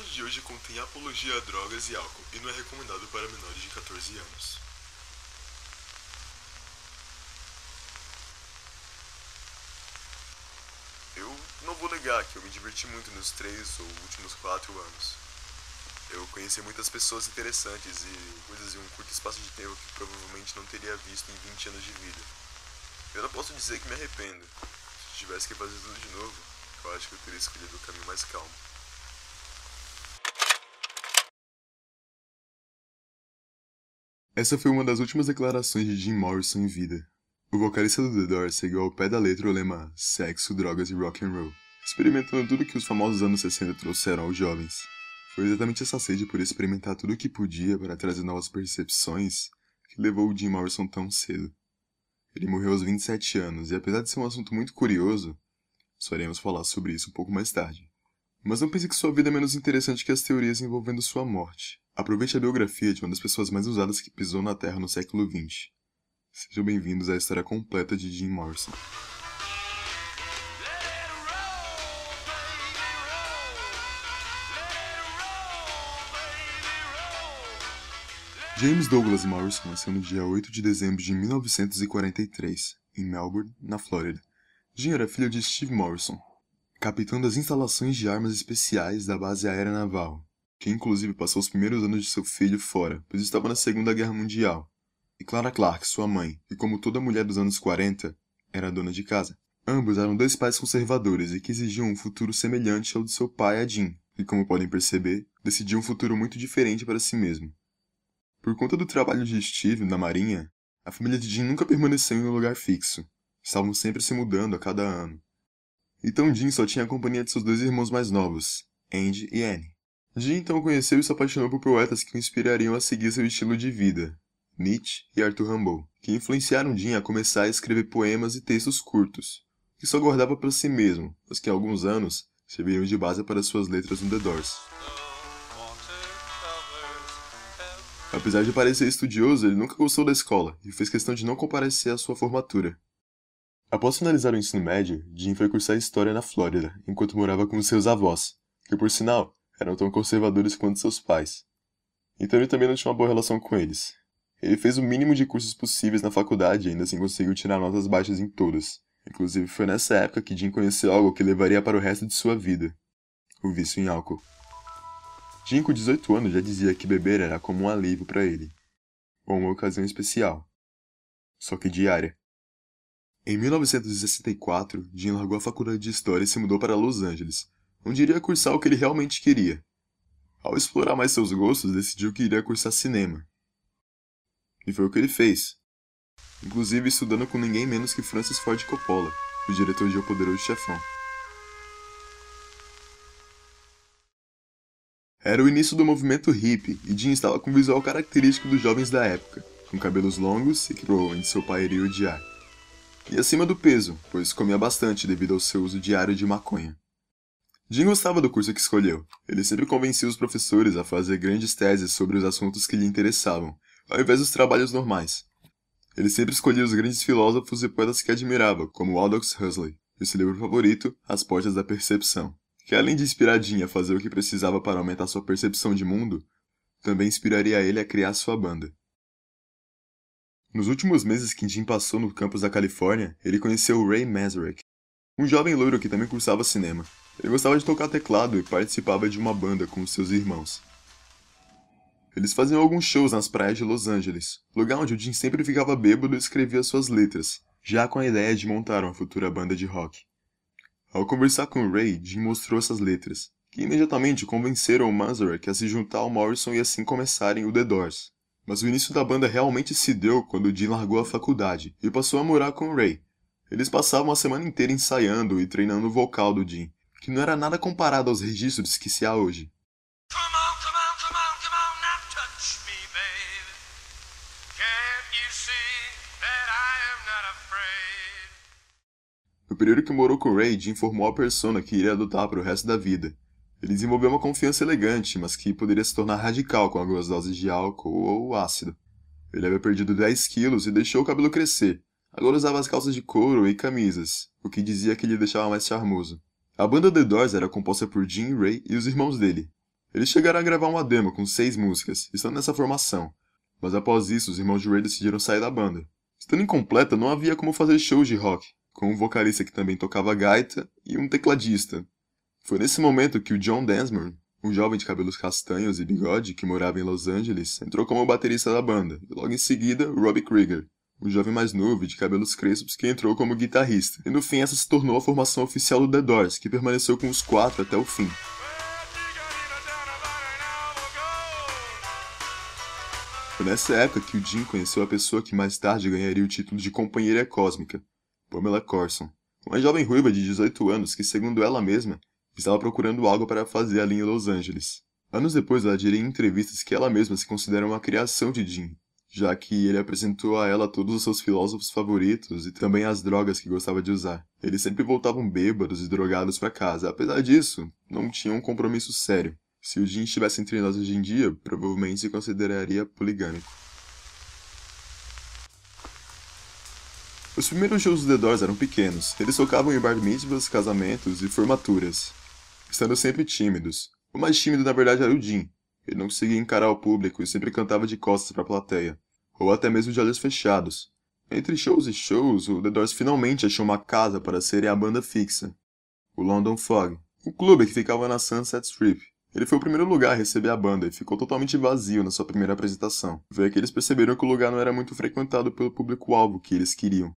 episódio de hoje contém apologia a drogas e álcool e não é recomendado para menores de 14 anos. Eu não vou negar que eu me diverti muito nos três ou últimos quatro anos. Eu conheci muitas pessoas interessantes e coisas em um curto espaço de tempo que provavelmente não teria visto em 20 anos de vida. Eu não posso dizer que me arrependo. Se tivesse que fazer tudo de novo, eu acho que eu teria escolhido o caminho mais calmo. Essa foi uma das últimas declarações de Jim Morrison em vida. O vocalista do The Doors seguiu ao pé da letra o lema sexo, drogas e rock and roll, experimentando tudo que os famosos anos 60 trouxeram aos jovens. Foi exatamente essa sede por experimentar tudo o que podia para trazer novas percepções que levou o Jim Morrison tão cedo. Ele morreu aos 27 anos e apesar de ser um assunto muito curioso, só iremos falar sobre isso um pouco mais tarde. Mas não pense que sua vida é menos interessante que as teorias envolvendo sua morte. Aproveite a biografia de uma das pessoas mais usadas que pisou na Terra no século XX. Sejam bem-vindos à história completa de Jim Morrison. James Douglas Morrison nasceu no dia 8 de dezembro de 1943, em Melbourne, na Flórida. Jim era filho de Steve Morrison, capitão das instalações de armas especiais da base aérea naval, que inclusive passou os primeiros anos de seu filho fora, pois estava na Segunda Guerra Mundial. E Clara Clark, sua mãe, e como toda mulher dos anos 40, era dona de casa. Ambos eram dois pais conservadores e que exigiam um futuro semelhante ao de seu pai, Jim, e como podem perceber, decidiu um futuro muito diferente para si mesmo. Por conta do trabalho de Steve na marinha, a família de Jim nunca permaneceu em um lugar fixo. Estavam sempre se mudando a cada ano. Então Jim só tinha a companhia de seus dois irmãos mais novos, Andy e Annie. Jim então conheceu e se apaixonou por poetas que o inspirariam a seguir seu estilo de vida, Nietzsche e Arthur Rimbaud, que influenciaram Jim a começar a escrever poemas e textos curtos, que só guardava para si mesmo, mas que há alguns anos serviram de base para suas letras no The Doors. Apesar de parecer estudioso, ele nunca gostou da escola e fez questão de não comparecer à sua formatura. Após finalizar o ensino médio, Jim foi cursar História na Flórida, enquanto morava com seus avós, que por sinal, eram tão conservadores quanto seus pais. Então ele também não tinha uma boa relação com eles. Ele fez o mínimo de cursos possíveis na faculdade e ainda assim conseguiu tirar notas baixas em todas. Inclusive foi nessa época que Jim conheceu algo que levaria para o resto de sua vida. O vício em álcool. Jim, com 18 anos, já dizia que beber era como um alívio para ele. Ou uma ocasião especial. Só que diária. Em 1964, Jim largou a faculdade de História e se mudou para Los Angeles, onde iria cursar o que ele realmente queria. Ao explorar mais seus gostos, decidiu que iria cursar cinema. E foi o que ele fez. Inclusive estudando com ninguém menos que Francis Ford Coppola, o diretor de O Poderoso Chefão. Era o início do movimento hippie e Jim estava com o visual característico dos jovens da época, com cabelos longos e que provavelmente seu pai iria odiar. E acima do peso, pois comia bastante devido ao seu uso diário de maconha. Jim gostava do curso que escolheu. Ele sempre convencia os professores a fazer grandes teses sobre os assuntos que lhe interessavam, ao invés dos trabalhos normais. Ele sempre escolhia os grandes filósofos e poetas que admirava, como Aldous Huxley, e seu livro favorito, As Portas da Percepção que além de inspirar Jim a fazer o que precisava para aumentar sua percepção de mundo, também inspiraria ele a criar sua banda. Nos últimos meses que Jim passou no campus da Califórnia, ele conheceu Ray Mazurek, um jovem loiro que também cursava cinema. Ele gostava de tocar teclado e participava de uma banda com seus irmãos. Eles faziam alguns shows nas praias de Los Angeles, lugar onde o Jim sempre ficava bêbado e escrevia suas letras, já com a ideia de montar uma futura banda de rock. Ao conversar com Ray, Jim mostrou essas letras, que imediatamente convenceram Manzarek a se juntar ao Morrison e assim começarem o The Doors. Mas o início da banda realmente se deu quando Jim largou a faculdade e passou a morar com Ray. Eles passavam a semana inteira ensaiando e treinando o vocal do Jim, que não era nada comparado aos registros que se há hoje. No período que morou com Ray, Jim formou a persona que iria adotar para o resto da vida. Ele desenvolveu uma confiança elegante, mas que poderia se tornar radical com algumas doses de álcool ou ácido. Ele havia perdido 10 quilos e deixou o cabelo crescer. Agora usava as calças de couro e camisas, o que dizia que lhe deixava mais charmoso. A banda The Doors era composta por Jim Ray e os irmãos dele, Eles chegaram a gravar uma demo com seis músicas, estando nessa formação, mas após isso os irmãos de Ray decidiram sair da banda. Estando incompleta, não havia como fazer shows de rock, com um vocalista que também tocava gaita e um tecladista. Foi nesse momento que o John Densmore, um jovem de cabelos castanhos e bigode que morava em Los Angeles, entrou como baterista da banda, e logo em seguida Robbie Krieger, um jovem mais novo de cabelos crespos que entrou como guitarrista. E no fim essa se tornou a formação oficial do The Doors, que permaneceu com os quatro até o fim. Foi nessa época que o Jim conheceu a pessoa que mais tarde ganharia o título de companheira cósmica, Pamela Corson, uma jovem ruiva de 18 anos que, segundo ela mesma, estava procurando algo para fazer ali em Los Angeles. Anos depois, ela diria em entrevistas que ela mesma se considera uma criação de Jim, já que ele apresentou a ela todos os seus filósofos favoritos e também as drogas que gostava de usar. Eles sempre voltavam bêbados e drogados para casa. Apesar disso, não tinham um compromisso sério. Se o Jim estivesse entre nós hoje em dia, provavelmente se consideraria poligâmico. Os primeiros shows do The Doors eram pequenos. Eles tocavam em bar mitzvahs, casamentos e formaturas, estando sempre tímidos. O mais tímido na verdade era o Jim. Ele não conseguia encarar o público e sempre cantava de costas para a plateia, ou até mesmo de olhos fechados. Entre shows e shows, o The Doors finalmente achou uma casa para serem a banda fixa, o London Fog, um clube que ficava na Sunset Strip. Ele foi o primeiro lugar a receber a banda e ficou totalmente vazio na sua primeira apresentação. Aí que eles perceberam que o lugar não era muito frequentado pelo público-alvo que eles queriam.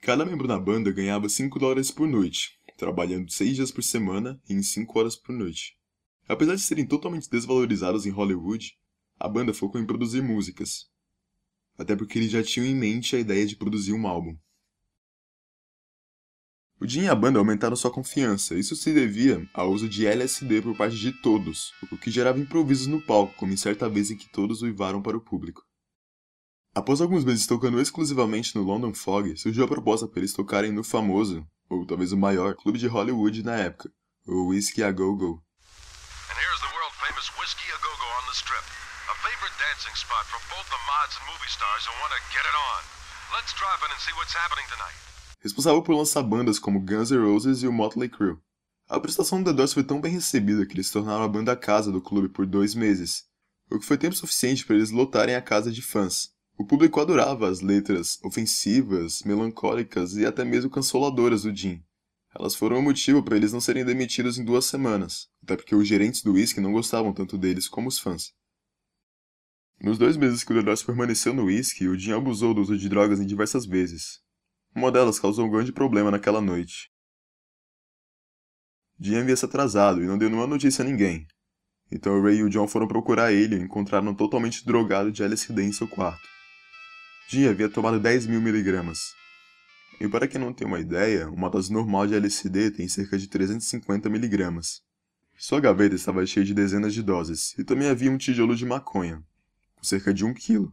Cada membro da banda ganhava 5 dólares por noite, trabalhando 6 dias por semana e em 5 horas por noite. Apesar de serem totalmente desvalorizados em Hollywood, a banda focou em produzir músicas. Até porque eles já tinham em mente a ideia de produzir um álbum. O Jim e a banda aumentaram sua confiança. Isso se devia ao uso de LSD por parte de todos, o que gerava improvisos no palco, como em certa vez em que todos uivaram para o público. Após alguns meses tocando exclusivamente no London Fog, surgiu a proposta para eles tocarem no famoso, ou talvez o maior, clube de Hollywood na época, o Whiskey A Go Go. And here's the world famous Whiskey A Go Go on the Strip, a favorite dancing spot for both the mods and movie stars who want to get it on. Let's in and see what's happening tonight responsável por lançar bandas como Guns N' Roses e o Motley Crue. A prestação do The Doors foi tão bem recebida que eles tornaram a banda casa do clube por dois meses, o que foi tempo suficiente para eles lotarem a casa de fãs. O público adorava as letras ofensivas, melancólicas e até mesmo canceladoras do Jim. Elas foram o motivo para eles não serem demitidos em duas semanas, até porque os gerentes do whisky não gostavam tanto deles como os fãs. Nos dois meses que o Doors permaneceu no whisky, o Jim abusou do uso de drogas em diversas vezes, uma delas causou um grande problema naquela noite. Jim havia se atrasado e não deu nenhuma notícia a ninguém. Então o Ray e o John foram procurar ele e encontraram totalmente drogado de LSD em seu quarto. Jim havia tomado 10 mil miligramas. E para quem não tem uma ideia, uma dose normal de LSD tem cerca de 350 miligramas. Sua gaveta estava cheia de dezenas de doses, e também havia um tijolo de maconha, com cerca de um quilo.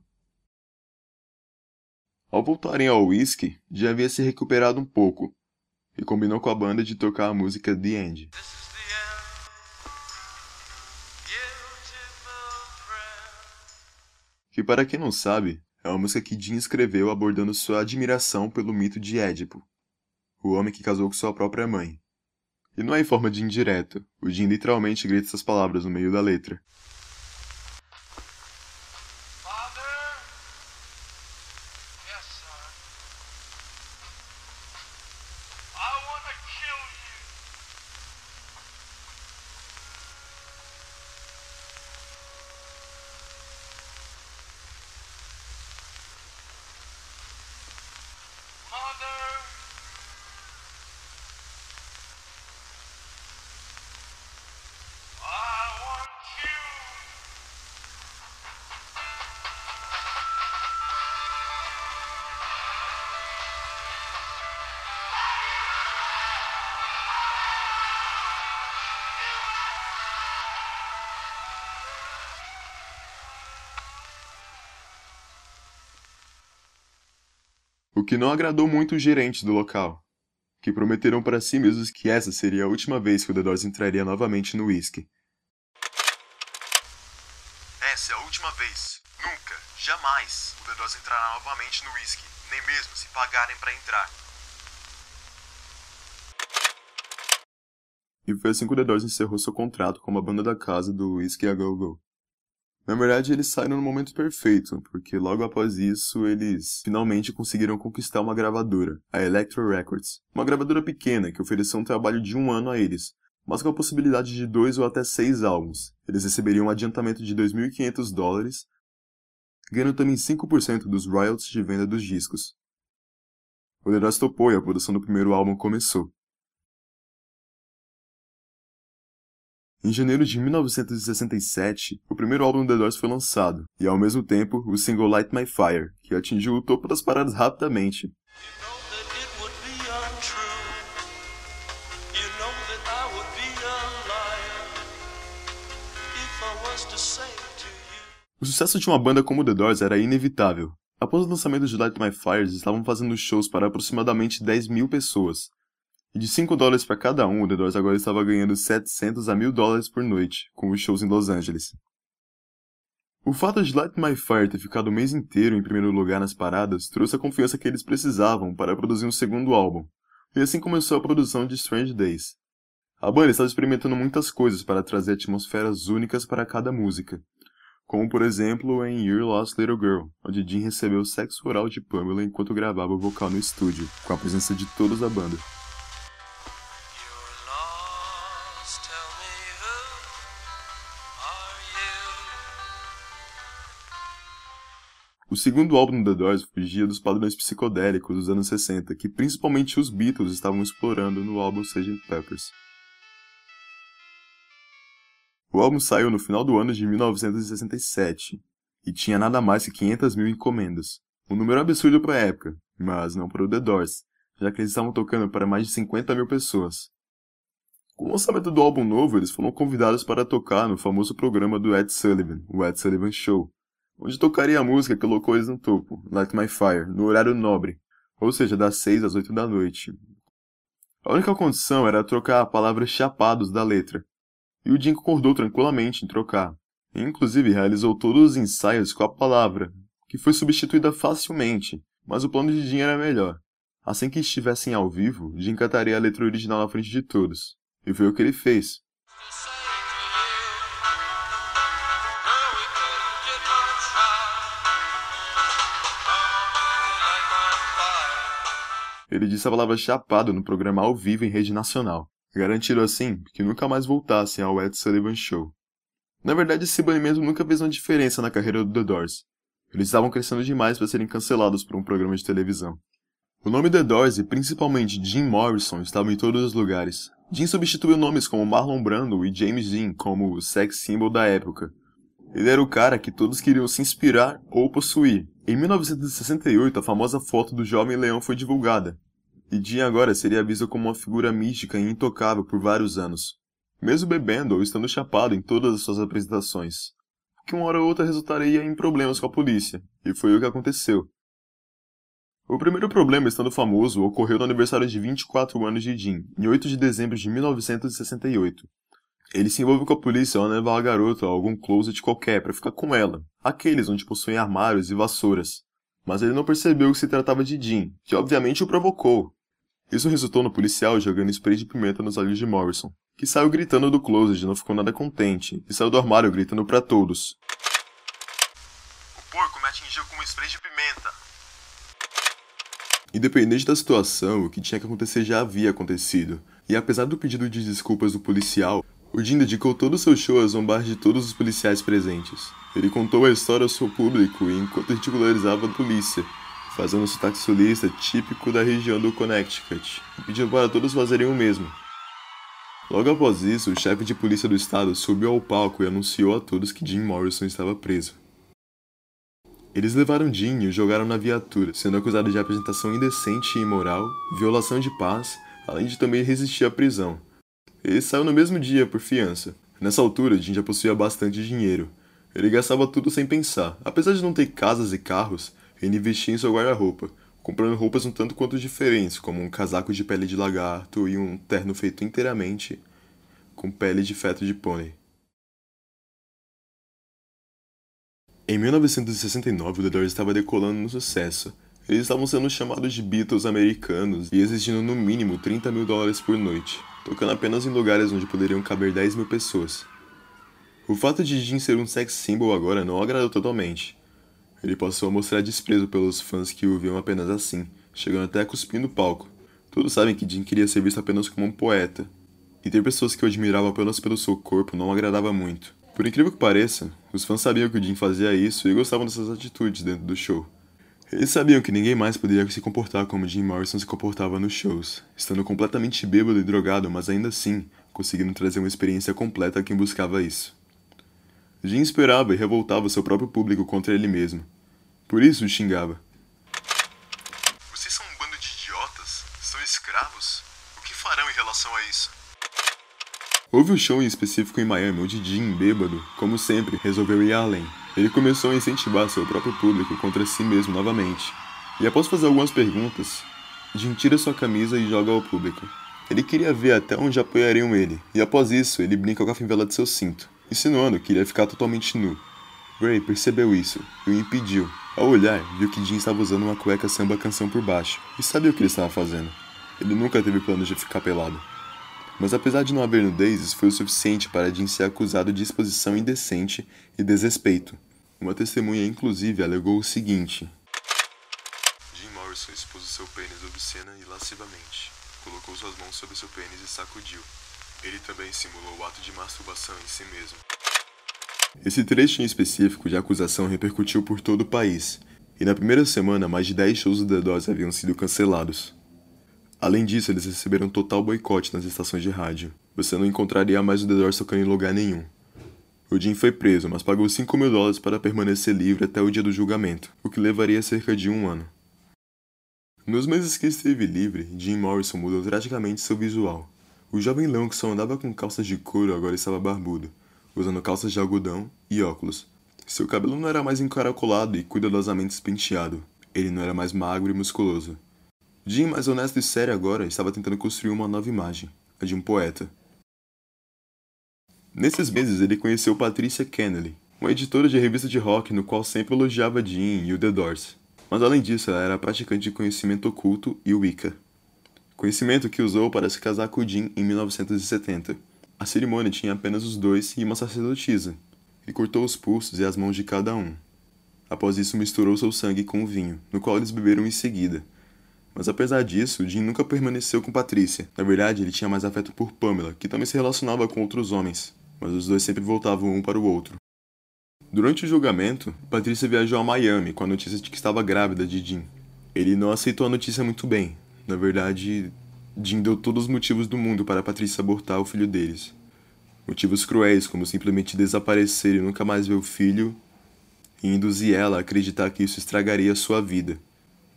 Ao voltarem ao whisky, já havia se recuperado um pouco e combinou com a banda de tocar a música The End. Que para quem não sabe, é uma música que Jim escreveu abordando sua admiração pelo mito de Édipo, o homem que casou com sua própria mãe. E não é em forma de indireta, o Jim literalmente grita essas palavras no meio da letra. O que não agradou muito os gerentes do local, que prometeram para si mesmos que essa seria a última vez que o The Doors entraria novamente no whisky. Essa é a última vez. Nunca, jamais, o The Doors entrará novamente no whisky, nem mesmo se pagarem para entrar. e foi assim que o The Doors encerrou seu contrato como a banda da casa do Whiskey A Go Go. Na verdade, eles saíram no momento perfeito, porque logo após isso eles finalmente conseguiram conquistar uma gravadora, a Electro Records, uma gravadora pequena que ofereceu um trabalho de um ano a eles, mas com a possibilidade de dois ou até seis álbuns. Eles receberiam um adiantamento de 2.500 dólares, ganhando também 5% dos royalties de venda dos discos. O Doors topou e a produção do primeiro álbum começou. Em janeiro de 1967, o primeiro álbum The Doors foi lançado, e ao mesmo tempo, o single Light My Fire, que atingiu o topo das paradas rapidamente. O sucesso de uma banda como The Doors era inevitável. Após o lançamento de Light My Fires, estavam fazendo shows para aproximadamente 10 mil pessoas, de 5 dólares para cada um, o The Doors agora estava ganhando 700 a 1000 dólares por noite, com os shows em Los Angeles. O fato de Light My Fire ter ficado o mês inteiro em primeiro lugar nas paradas trouxe a confiança que eles precisavam para produzir um segundo álbum, e assim começou a produção de Strange Days. A banda estava experimentando muitas coisas para trazer atmosferas únicas para cada música, como por exemplo em Your Lost Little Girl, onde Jim recebeu sexo oral de Pamela enquanto gravava o vocal no estúdio, com a presença de todos da banda. O segundo álbum The Doors fugia dos padrões psicodélicos dos anos 60, que principalmente os Beatles estavam explorando no álbum Sgt. Peppers. O álbum saiu no final do ano de 1967 e tinha nada mais que 500 mil encomendas, um número absurdo para a época, mas não para o The Doors, já que eles estavam tocando para mais de 50 mil pessoas. Com o lançamento do álbum novo, eles foram convidados para tocar no famoso programa do Ed Sullivan, o Ed Sullivan Show, onde tocaria a música que colocou eles no topo, Light My Fire, no horário nobre, ou seja, das 6 às 8 da noite. A única condição era trocar a palavra chapados da letra, e o Jim concordou tranquilamente em trocar, e inclusive realizou todos os ensaios com a palavra, que foi substituída facilmente, mas o plano de Jim era melhor. Assim que estivessem ao vivo, Jim cantaria a letra original na frente de todos, e foi o que ele fez. Ele disse a palavra chapado no programa ao vivo em rede nacional, garantindo assim que nunca mais voltassem ao Ed Sullivan Show. Na verdade, esse banimento nunca fez uma diferença na carreira do The Doors. Eles estavam crescendo demais para serem cancelados por um programa de televisão. O nome The Doors e principalmente Jim Morrison estavam em todos os lugares. Jim substituiu nomes como Marlon Brando e James Dean como o sex symbol da época. Ele era o cara que todos queriam se inspirar ou possuir. Em 1968, a famosa foto do jovem leão foi divulgada, e Jim agora seria visto como uma figura mística e intocável por vários anos, mesmo bebendo ou estando chapado em todas as suas apresentações, que uma hora ou outra resultaria em problemas com a polícia, e foi o que aconteceu. O primeiro problema, estando famoso, ocorreu no aniversário de 24 anos de Jim, em 8 de dezembro de 1968. Ele se envolve com a polícia ao levar a garota a algum closet qualquer para ficar com ela, aqueles onde possuem armários e vassouras. Mas ele não percebeu que se tratava de Jim, que obviamente o provocou, isso resultou no policial jogando spray de pimenta nos olhos de Morrison, que saiu gritando do closet e não ficou nada contente, e saiu do armário gritando para todos. O porco me atingiu com um spray de pimenta. Independente da situação, o que tinha que acontecer já havia acontecido, e apesar do pedido de desculpas do policial, o Jim dedicou todo o seu show a zombar de todos os policiais presentes. Ele contou a história ao seu público enquanto ridicularizava a polícia, fazendo um sotaque sulista típico da região do Connecticut, e pedindo para todos fazerem o mesmo. Logo após isso, o chefe de polícia do estado subiu ao palco e anunciou a todos que Jim Morrison estava preso. Eles levaram Jim e o jogaram na viatura, sendo acusado de apresentação indecente e imoral, violação de paz, além de também resistir à prisão. Ele saiu no mesmo dia por fiança. Nessa altura, Jim já possuía bastante dinheiro. Ele gastava tudo sem pensar. Apesar de não ter casas e carros, ele investia em seu guarda-roupa, comprando roupas um tanto quanto diferentes, como um casaco de pele de lagarto e um terno feito inteiramente com pele de feto de pônei. Em 1969, o The Doors estava decolando no sucesso. Eles estavam sendo chamados de Beatles americanos e exigindo no mínimo 30 mil dólares por noite. Tocando apenas em lugares onde poderiam caber 10 mil pessoas. O fato de Jim ser um sex symbol agora não agradou totalmente. Ele passou a mostrar desprezo pelos fãs que o viam apenas assim, chegando até a cuspir no palco. Todos sabem que Jim queria ser visto apenas como um poeta, e ter pessoas que o admiravam apenas pelo seu corpo não agradava muito. Por incrível que pareça, os fãs sabiam que o Jim fazia isso e gostavam dessas atitudes dentro do show. Eles sabiam que ninguém mais poderia se comportar como Jim Morrison se comportava nos shows, estando completamente bêbado e drogado, mas ainda assim conseguindo trazer uma experiência completa a quem buscava isso. Jim esperava e revoltava seu próprio público contra ele mesmo. Por isso o xingava. Vocês são um bando de idiotas? São escravos? O que farão em relação a isso? Houve um show em específico em Miami onde Jim, bêbado, como sempre, resolveu ir além. Ele começou a incentivar seu próprio público contra si mesmo novamente. E após fazer algumas perguntas, Jim tira sua camisa e joga ao público. Ele queria ver até onde apoiariam ele, e após isso, ele brinca com a fivela de seu cinto insinuando que iria ficar totalmente nu. Gray percebeu isso e o impediu. Ao olhar, viu que Jim estava usando uma cueca samba canção por baixo e sabia o que ele estava fazendo. Ele nunca teve planos de ficar pelado. Mas apesar de não haver nudez, isso foi o suficiente para Jim ser acusado de exposição indecente e desrespeito. Uma testemunha, inclusive, alegou o seguinte: Jim Morrison expôs seu pênis obscena e lascivamente. Colocou suas mãos sobre seu pênis e sacudiu. Ele também simulou o ato de masturbação em si mesmo. Esse trecho em específico de acusação repercutiu por todo o país, e na primeira semana mais de 10 shows do The Doors haviam sido cancelados. Além disso, eles receberam total boicote nas estações de rádio. Você não encontraria mais o The Doors tocando em lugar nenhum. O Jim foi preso, mas pagou 5 mil dólares para permanecer livre até o dia do julgamento, o que levaria cerca de um ano. Nos meses que esteve livre, Jim Morrison mudou drasticamente seu visual. O jovem leão que só andava com calças de couro agora estava barbudo, usando calças de algodão e óculos. Seu cabelo não era mais encaracolado e cuidadosamente penteado. Ele não era mais magro e musculoso. Jim, mais honesto e sério agora, estava tentando construir uma nova imagem, a de um poeta. Nesses meses, ele conheceu Patricia Kennelly, uma editora de revista de rock no qual sempre elogiava Jim e o The Doors. Mas além disso, ela era praticante de conhecimento oculto e Wicca conhecimento que usou para se casar com Jim em 1970. A cerimônia tinha apenas os dois e uma sacerdotisa. Ele cortou os pulsos e as mãos de cada um. Após isso, misturou seu sangue com o vinho, no qual eles beberam em seguida. Mas apesar disso, Jim nunca permaneceu com Patrícia. Na verdade, ele tinha mais afeto por Pamela, que também se relacionava com outros homens, mas os dois sempre voltavam um para o outro. Durante o julgamento, Patrícia viajou a Miami com a notícia de que estava grávida de Jim. Ele não aceitou a notícia muito bem, na verdade, Jim deu todos os motivos do mundo para Patrícia abortar o filho deles. Motivos cruéis, como simplesmente desaparecer e nunca mais ver o filho, e induzir ela a acreditar que isso estragaria sua vida.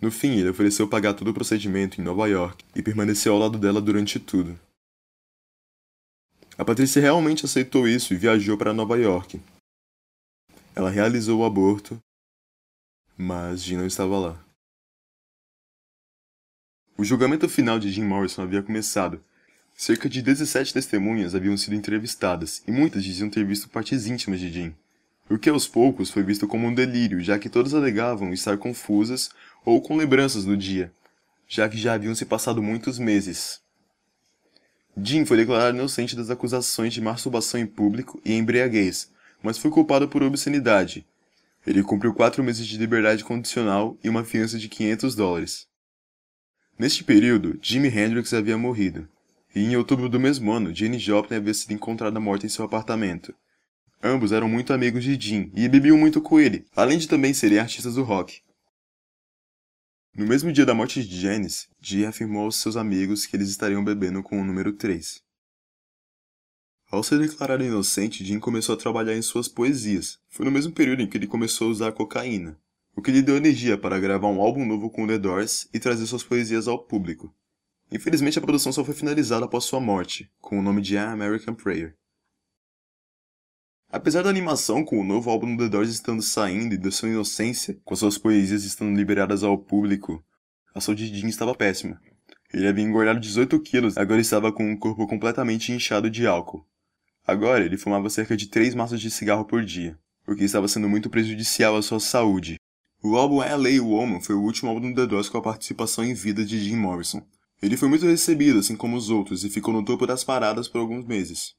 No fim, ele ofereceu pagar todo o procedimento em Nova York e permaneceu ao lado dela durante tudo. A Patrícia realmente aceitou isso e viajou para Nova York. Ela realizou o aborto, mas Jim não estava lá. O julgamento final de Jim Morrison havia começado. Cerca de 17 testemunhas haviam sido entrevistadas, e muitas diziam ter visto partes íntimas de Jim. O que aos poucos foi visto como um delírio, já que todas alegavam estar confusas ou com lembranças do dia, já que já haviam se passado muitos meses. Jim foi declarado inocente das acusações de masturbação em público e embriaguez, mas foi culpado por obscenidade. Ele cumpriu quatro meses de liberdade condicional e uma fiança de 500 dólares. Neste período, Jimi Hendrix havia morrido, e em outubro do mesmo ano, Jane Joplin havia sido encontrada morta em seu apartamento. Ambos eram muito amigos de Jim e bebiam muito com ele, além de também serem artistas do rock. No mesmo dia da morte de Janis, Jim afirmou aos seus amigos que eles estariam bebendo com o número 3. Ao ser declarado inocente, Jim começou a trabalhar em suas poesias. Foi no mesmo período em que ele começou a usar cocaína o que lhe deu energia para gravar um álbum novo com The Doors e trazer suas poesias ao público. Infelizmente, a produção só foi finalizada após sua morte, com o nome de An American Prayer. Apesar da animação com o novo álbum The Doors estando saindo e da sua inocência, com suas poesias estando liberadas ao público, a saúde de Jim estava péssima. Ele havia engordado 18 quilos agora estava com um corpo completamente inchado de álcool. Agora, ele fumava cerca de 3 maços de cigarro por dia, o que estava sendo muito prejudicial à sua saúde, o álbum LA Woman foi o último álbum do The Doors com a participação em vida de Jim Morrison. Ele foi muito recebido, assim como os outros, e ficou no topo das paradas por alguns meses.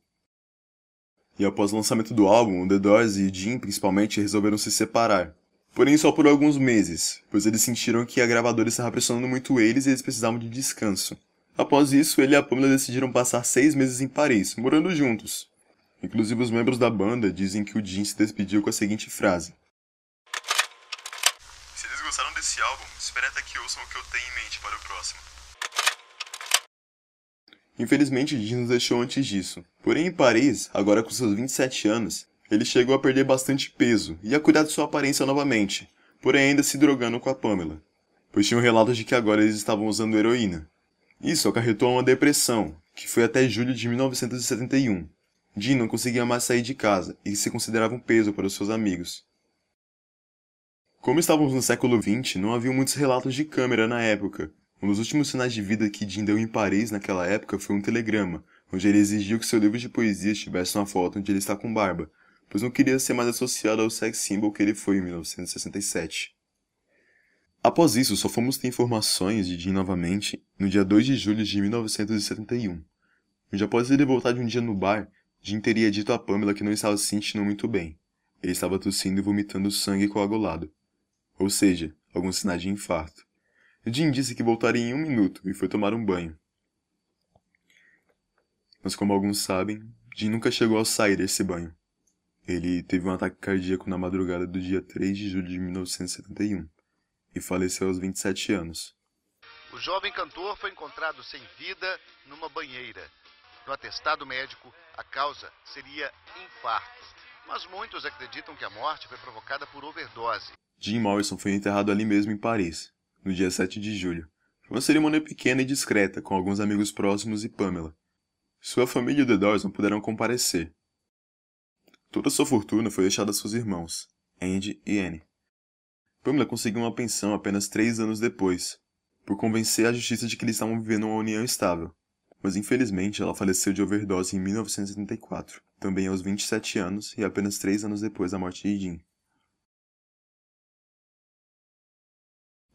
E após o lançamento do álbum, The Doors e Jim, principalmente, resolveram se separar. Porém, só por alguns meses, pois eles sentiram que a gravadora estava pressionando muito eles e eles precisavam de descanso. Após isso, ele e a Pamela decidiram passar seis meses em Paris, morando juntos. Inclusive, os membros da banda dizem que o Jim se despediu com a seguinte frase: Se eles gostaram desse álbum, espere até que ouçam o que eu tenho em mente para o próximo. Infelizmente, Jim nos deixou antes disso. Porém, em Paris, agora com seus 27 anos, ele chegou a perder bastante peso e a cuidar de sua aparência novamente, porém ainda se drogando com a Pamela, pois tinham relatos de que agora eles estavam usando heroína. Isso acarretou uma depressão, que foi até julho de 1971. Jim não conseguia mais sair de casa e se considerava um peso para os seus amigos. Como estávamos no século XX, não havia muitos relatos de câmera na época, um dos últimos sinais de vida que Jim deu em Paris naquela época foi um telegrama, onde ele exigiu que seu livro de poesias tivesse uma foto onde ele está com barba, pois não queria ser mais associado ao sex symbol que ele foi em 1967. Após isso, só fomos ter informações de Jim novamente no dia 2 de julho de 1971, onde após ele voltar de um dia no bar, Jim teria dito a Pamela que não estava se sentindo muito bem. Ele estava tossindo e vomitando sangue coagulado. Ou seja, alguns sinais de infarto. Jim disse que voltaria em um minuto e foi tomar um banho. Mas como alguns sabem, Jim nunca chegou a sair desse banho. Ele teve um ataque cardíaco na madrugada do dia 3 de julho de 1971 e faleceu aos 27 anos. O jovem cantor foi encontrado sem vida numa banheira. No atestado médico, a causa seria infarto. Mas muitos acreditam que a morte foi provocada por overdose. Jim Morrison foi enterrado ali mesmo em Paris, no dia 7 de julho. Foi uma cerimônia pequena e discreta, com alguns amigos próximos e Pamela. Sua família e The Doors não puderam comparecer. Toda sua fortuna foi deixada a seus irmãos, Andy e Annie. Pamela conseguiu uma pensão apenas três anos depois, por convencer a justiça de que eles estavam vivendo uma união estável. Mas infelizmente ela faleceu de overdose em 1974, também aos 27 anos e apenas três anos depois da morte de Jim.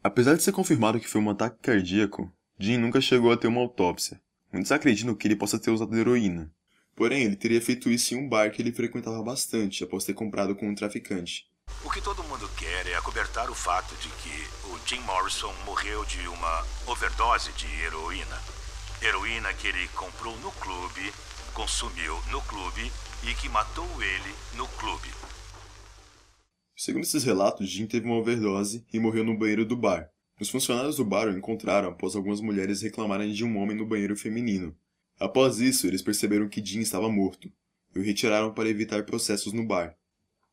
Apesar de ser confirmado que foi um ataque cardíaco, Jim nunca chegou a ter uma autópsia. Muitos acreditam que ele possa ter usado heroína. Porém, ele teria feito isso em um bar que ele frequentava bastante após ter comprado com um traficante. O que todo mundo quer é acobertar o fato de que o Jim Morrison morreu de uma overdose de heroína. Heroína que ele comprou no clube, consumiu no clube e que matou ele no clube. Segundo esses relatos, Jim teve uma overdose e morreu no banheiro do bar. Os funcionários do bar o encontraram após algumas mulheres reclamarem de um homem no banheiro feminino. Após isso, eles perceberam que Jim estava morto e o retiraram para evitar processos no bar.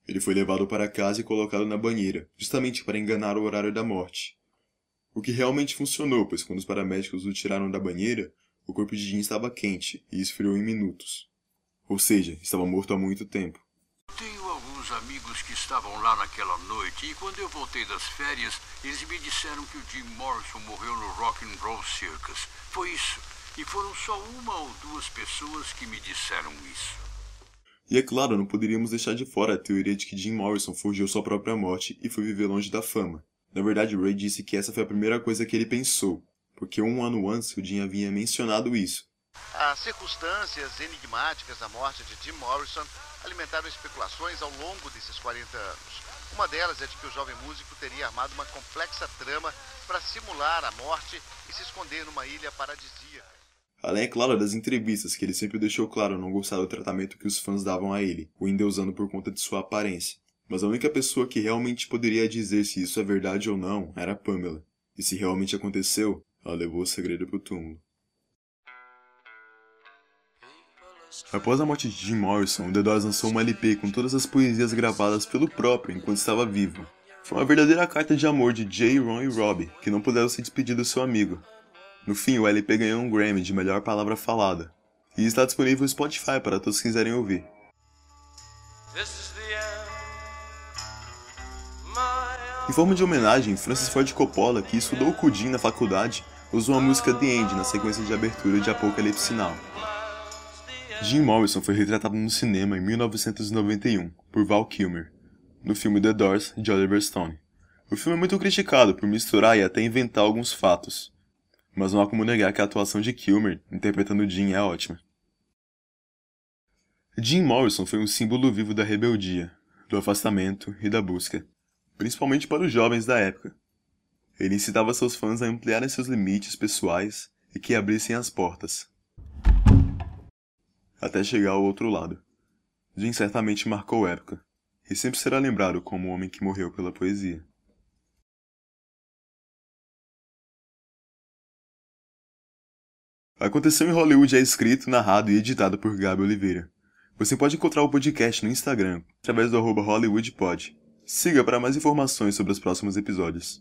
Ele foi levado para casa e colocado na banheira, justamente para enganar o horário da morte. O que realmente funcionou, pois quando os paramédicos o tiraram da banheira, o corpo de Jim estava quente e esfriou em minutos. Ou seja, estava morto há muito tempo. Amigos que estavam lá naquela noite e quando eu voltei das férias, eles me disseram que o Jim Morrison morreu no Rock and Roll Circus. Foi isso. E foram só uma ou duas pessoas que me disseram isso. E é claro, não poderíamos deixar de fora a teoria de que Jim Morrison fugiu sua própria morte e foi viver longe da fama. Na verdade, Ray disse que essa foi a primeira coisa que ele pensou, porque um ano antes o Jim havia mencionado isso. As circunstâncias enigmáticas da morte de Jim Morrison alimentaram especulações ao longo desses 40 anos. Uma delas é de que o jovem músico teria armado uma complexa trama para simular a morte e se esconder numa ilha paradisíaca. Além, é claro, das entrevistas, que ele sempre deixou claro não gostar do tratamento que os fãs davam a ele, o endeusando por conta de sua aparência. Mas a única pessoa que realmente poderia dizer se isso é verdade ou não era Pamela. E se realmente aconteceu, ela levou o segredo pro túmulo. Após a morte de Jim Morrison, The Doors lançou uma LP com todas as poesias gravadas pelo próprio enquanto estava vivo. Foi uma verdadeira carta de amor de Jay, Ron e Robbie, que não puderam se despedir do seu amigo. No fim, o LP ganhou um Grammy de melhor palavra falada, e está disponível no Spotify para todos que quiserem ouvir. Em forma de homenagem, Francis Ford Coppola, que estudou o Jim na faculdade, usou a música The End na sequência de abertura de Apocalipse Now. Jim Morrison foi retratado no cinema em 1991 por Val Kilmer, no filme The Doors de Oliver Stone. O filme é muito criticado por misturar e até inventar alguns fatos. mas não há como negar que a atuação de Kilmer, interpretando Jim, é ótima. Jim Morrison foi um símbolo vivo da rebeldia, do afastamento e da busca, principalmente para os jovens da época. Ele incitava seus fãs a ampliarem seus limites pessoais e que abrissem as portas. Até chegar ao outro lado. Jim certamente marcou época, e sempre será lembrado como o homem que morreu pela poesia. Aconteceu em Hollywood é escrito, narrado e editado por Gabi Oliveira. Você pode encontrar o podcast no Instagram, através do arroba HollywoodPod. Siga para mais informações sobre os próximos episódios.